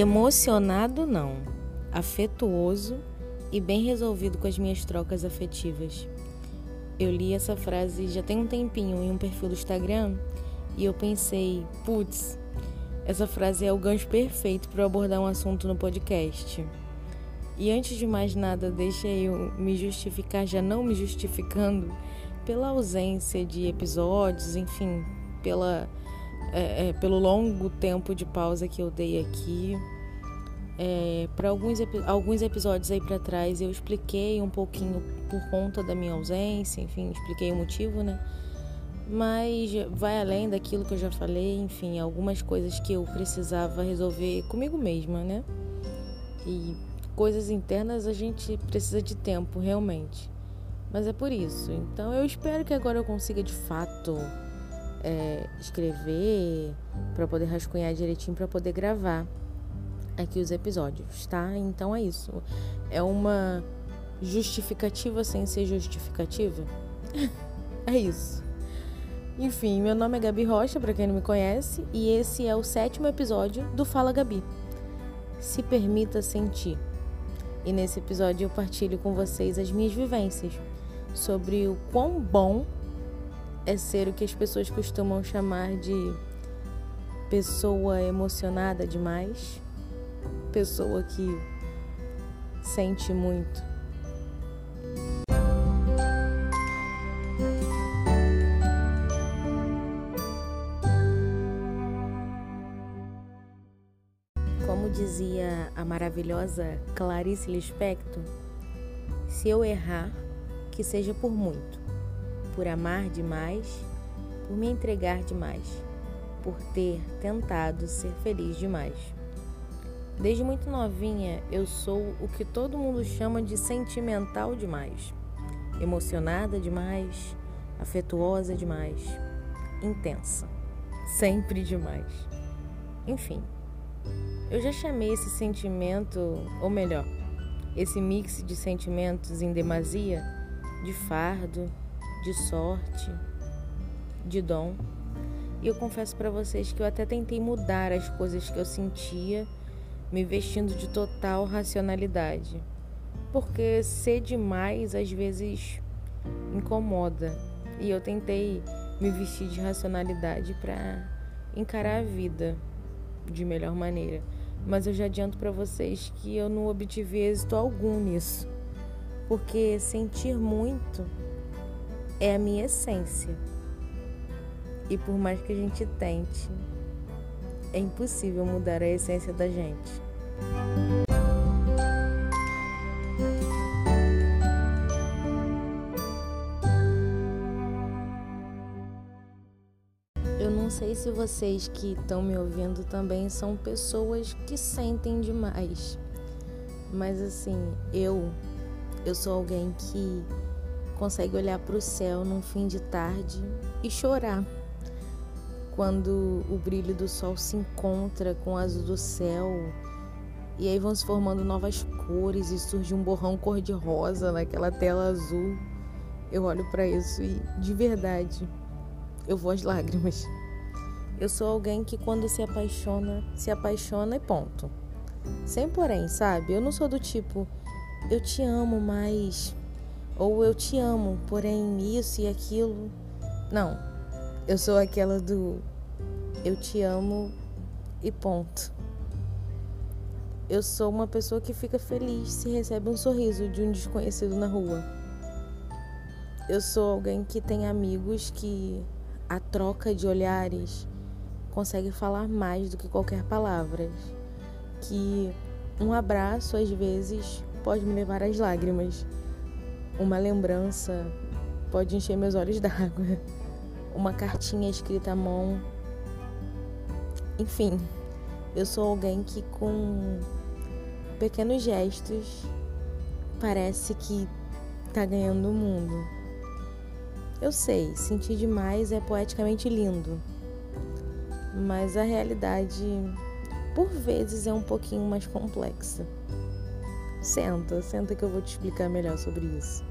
Emocionado não, afetuoso e bem resolvido com as minhas trocas afetivas. Eu li essa frase já tem um tempinho em um perfil do Instagram e eu pensei, putz, essa frase é o gancho perfeito para abordar um assunto no podcast. E antes de mais nada, deixa eu me justificar, já não me justificando, pela ausência de episódios, enfim, pela, é, é, pelo longo tempo de pausa que eu dei aqui. É, para alguns, alguns episódios aí para trás eu expliquei um pouquinho por conta da minha ausência, enfim, expliquei o motivo, né? Mas vai além daquilo que eu já falei, enfim, algumas coisas que eu precisava resolver comigo mesma, né? E coisas internas a gente precisa de tempo, realmente. Mas é por isso. Então eu espero que agora eu consiga de fato é, escrever para poder rascunhar direitinho para poder gravar aqui os episódios, tá? Então é isso. É uma justificativa sem ser justificativa. é isso. Enfim, meu nome é Gabi Rocha, para quem não me conhece, e esse é o sétimo episódio do Fala Gabi. Se permita sentir. E nesse episódio eu partilho com vocês as minhas vivências sobre o quão bom é ser o que as pessoas costumam chamar de pessoa emocionada demais, pessoa que sente muito. Como dizia a maravilhosa Clarice Lispector, se eu errar, que seja por muito, por amar demais, por me entregar demais, por ter tentado ser feliz demais. Desde muito novinha, eu sou o que todo mundo chama de sentimental demais, emocionada demais, afetuosa demais, intensa, sempre demais. Enfim, eu já chamei esse sentimento, ou melhor, esse mix de sentimentos em demasia de fardo, de sorte, de dom. E eu confesso para vocês que eu até tentei mudar as coisas que eu sentia, me vestindo de total racionalidade. Porque ser demais às vezes incomoda. E eu tentei me vestir de racionalidade para encarar a vida de melhor maneira. Mas eu já adianto para vocês que eu não obtive êxito algum nisso porque sentir muito é a minha essência. E por mais que a gente tente, é impossível mudar a essência da gente. Eu não sei se vocês que estão me ouvindo também são pessoas que sentem demais. Mas assim, eu eu sou alguém que consegue olhar para o céu num fim de tarde e chorar quando o brilho do sol se encontra com o azul do céu e aí vão se formando novas cores e surge um borrão cor-de-rosa naquela tela azul. Eu olho para isso e de verdade eu vou às lágrimas. Eu sou alguém que quando se apaixona, se apaixona e ponto. Sem porém, sabe? Eu não sou do tipo eu te amo, mas. Ou eu te amo, porém isso e aquilo. Não. Eu sou aquela do. Eu te amo e ponto. Eu sou uma pessoa que fica feliz se recebe um sorriso de um desconhecido na rua. Eu sou alguém que tem amigos que a troca de olhares consegue falar mais do que qualquer palavra. Que um abraço às vezes pode me levar às lágrimas. Uma lembrança pode encher meus olhos d'água. Uma cartinha escrita à mão. Enfim, eu sou alguém que com pequenos gestos parece que tá ganhando o mundo. Eu sei, sentir demais é poeticamente lindo, mas a realidade por vezes é um pouquinho mais complexa. Senta, senta que eu vou te explicar melhor sobre isso.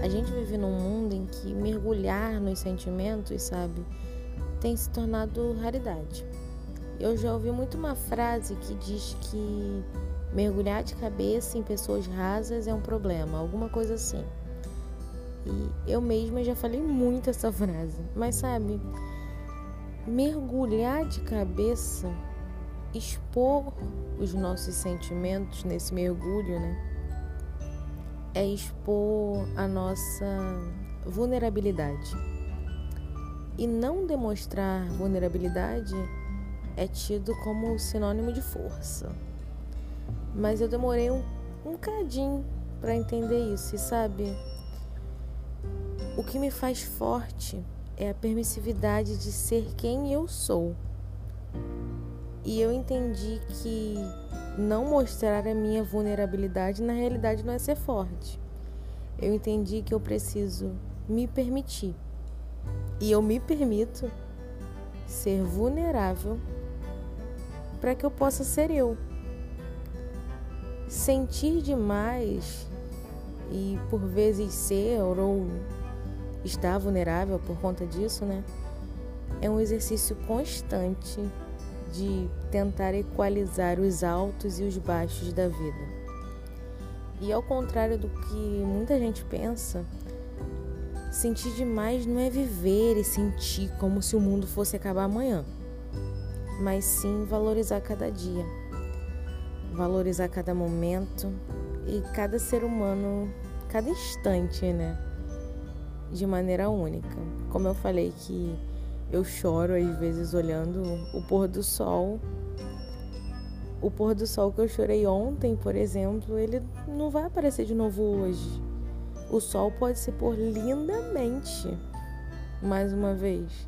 A gente vive num mundo em que mergulhar nos sentimentos, sabe, tem se tornado raridade. Eu já ouvi muito uma frase que diz que mergulhar de cabeça em pessoas rasas é um problema, alguma coisa assim. E eu mesma já falei muito essa frase, mas sabe, mergulhar de cabeça, expor os nossos sentimentos nesse mergulho, né? É expor a nossa vulnerabilidade. E não demonstrar vulnerabilidade é tido como sinônimo de força. Mas eu demorei um, um cadinho para entender isso, e sabe? O que me faz forte é a permissividade de ser quem eu sou. E eu entendi que não mostrar a minha vulnerabilidade na realidade não é ser forte. Eu entendi que eu preciso me permitir. E eu me permito ser vulnerável para que eu possa ser eu. Sentir demais e por vezes ser ou estar vulnerável por conta disso, né? É um exercício constante de tentar equalizar os altos e os baixos da vida. E ao contrário do que muita gente pensa, sentir demais não é viver e sentir como se o mundo fosse acabar amanhã, mas sim valorizar cada dia, valorizar cada momento e cada ser humano, cada instante, né? De maneira única. Como eu falei que eu choro às vezes olhando o pôr do sol. O pôr do sol que eu chorei ontem, por exemplo, ele não vai aparecer de novo hoje. O sol pode se pôr lindamente, mais uma vez,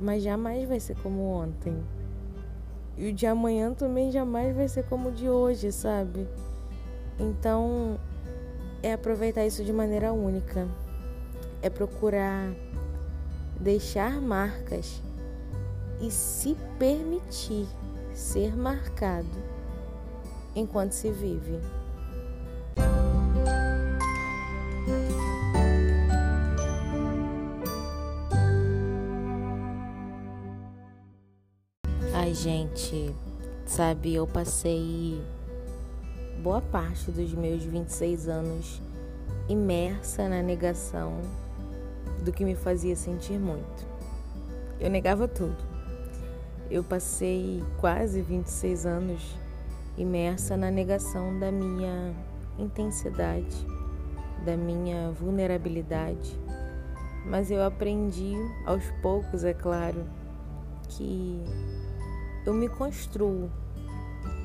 mas jamais vai ser como ontem. E o de amanhã também jamais vai ser como o de hoje, sabe? Então, é aproveitar isso de maneira única. É procurar deixar marcas e se permitir ser marcado enquanto se vive. Ai, gente, sabe, eu passei boa parte dos meus 26 anos imersa na negação do que me fazia sentir muito. Eu negava tudo. Eu passei quase 26 anos imersa na negação da minha intensidade, da minha vulnerabilidade. Mas eu aprendi aos poucos, é claro, que eu me construo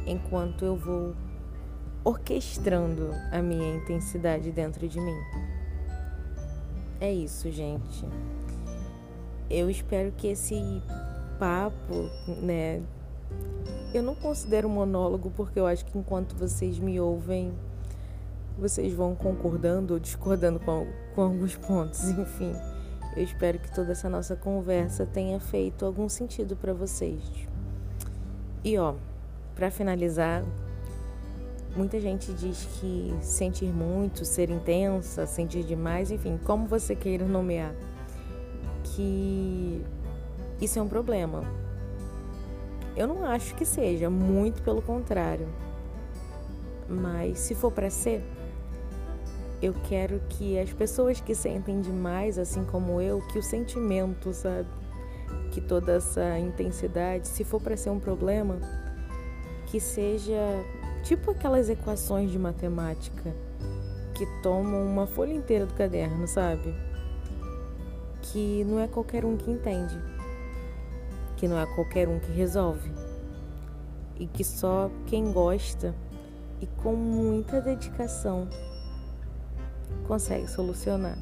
enquanto eu vou orquestrando a minha intensidade dentro de mim. É isso, gente. Eu espero que esse papo, né? Eu não considero monólogo porque eu acho que enquanto vocês me ouvem, vocês vão concordando ou discordando com, com alguns pontos, enfim. Eu espero que toda essa nossa conversa tenha feito algum sentido para vocês. E ó, para finalizar, Muita gente diz que sentir muito, ser intensa, sentir demais, enfim, como você queira nomear, que isso é um problema. Eu não acho que seja, muito pelo contrário. Mas se for para ser, eu quero que as pessoas que sentem demais, assim como eu, que o sentimento, sabe, que toda essa intensidade, se for para ser um problema, que seja Tipo aquelas equações de matemática que tomam uma folha inteira do caderno, sabe? Que não é qualquer um que entende, que não é qualquer um que resolve, e que só quem gosta e com muita dedicação consegue solucionar.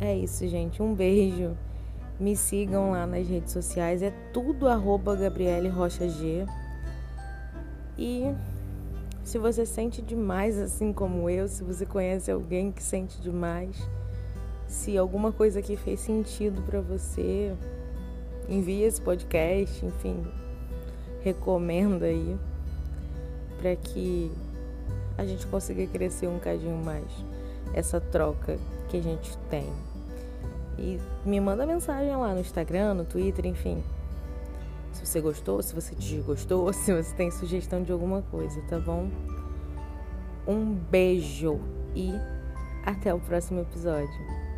É isso, gente. Um beijo. Me sigam lá nas redes sociais. É tudo arroba Gabriele Rocha G. E se você sente demais assim como eu, se você conhece alguém que sente demais, se alguma coisa aqui fez sentido para você, envia esse podcast, enfim, recomenda aí para que a gente consiga crescer um cadinho mais essa troca que a gente tem. E me manda mensagem lá no Instagram, no Twitter, enfim. Se você gostou, se você desgostou, se você tem sugestão de alguma coisa, tá bom? Um beijo e até o próximo episódio.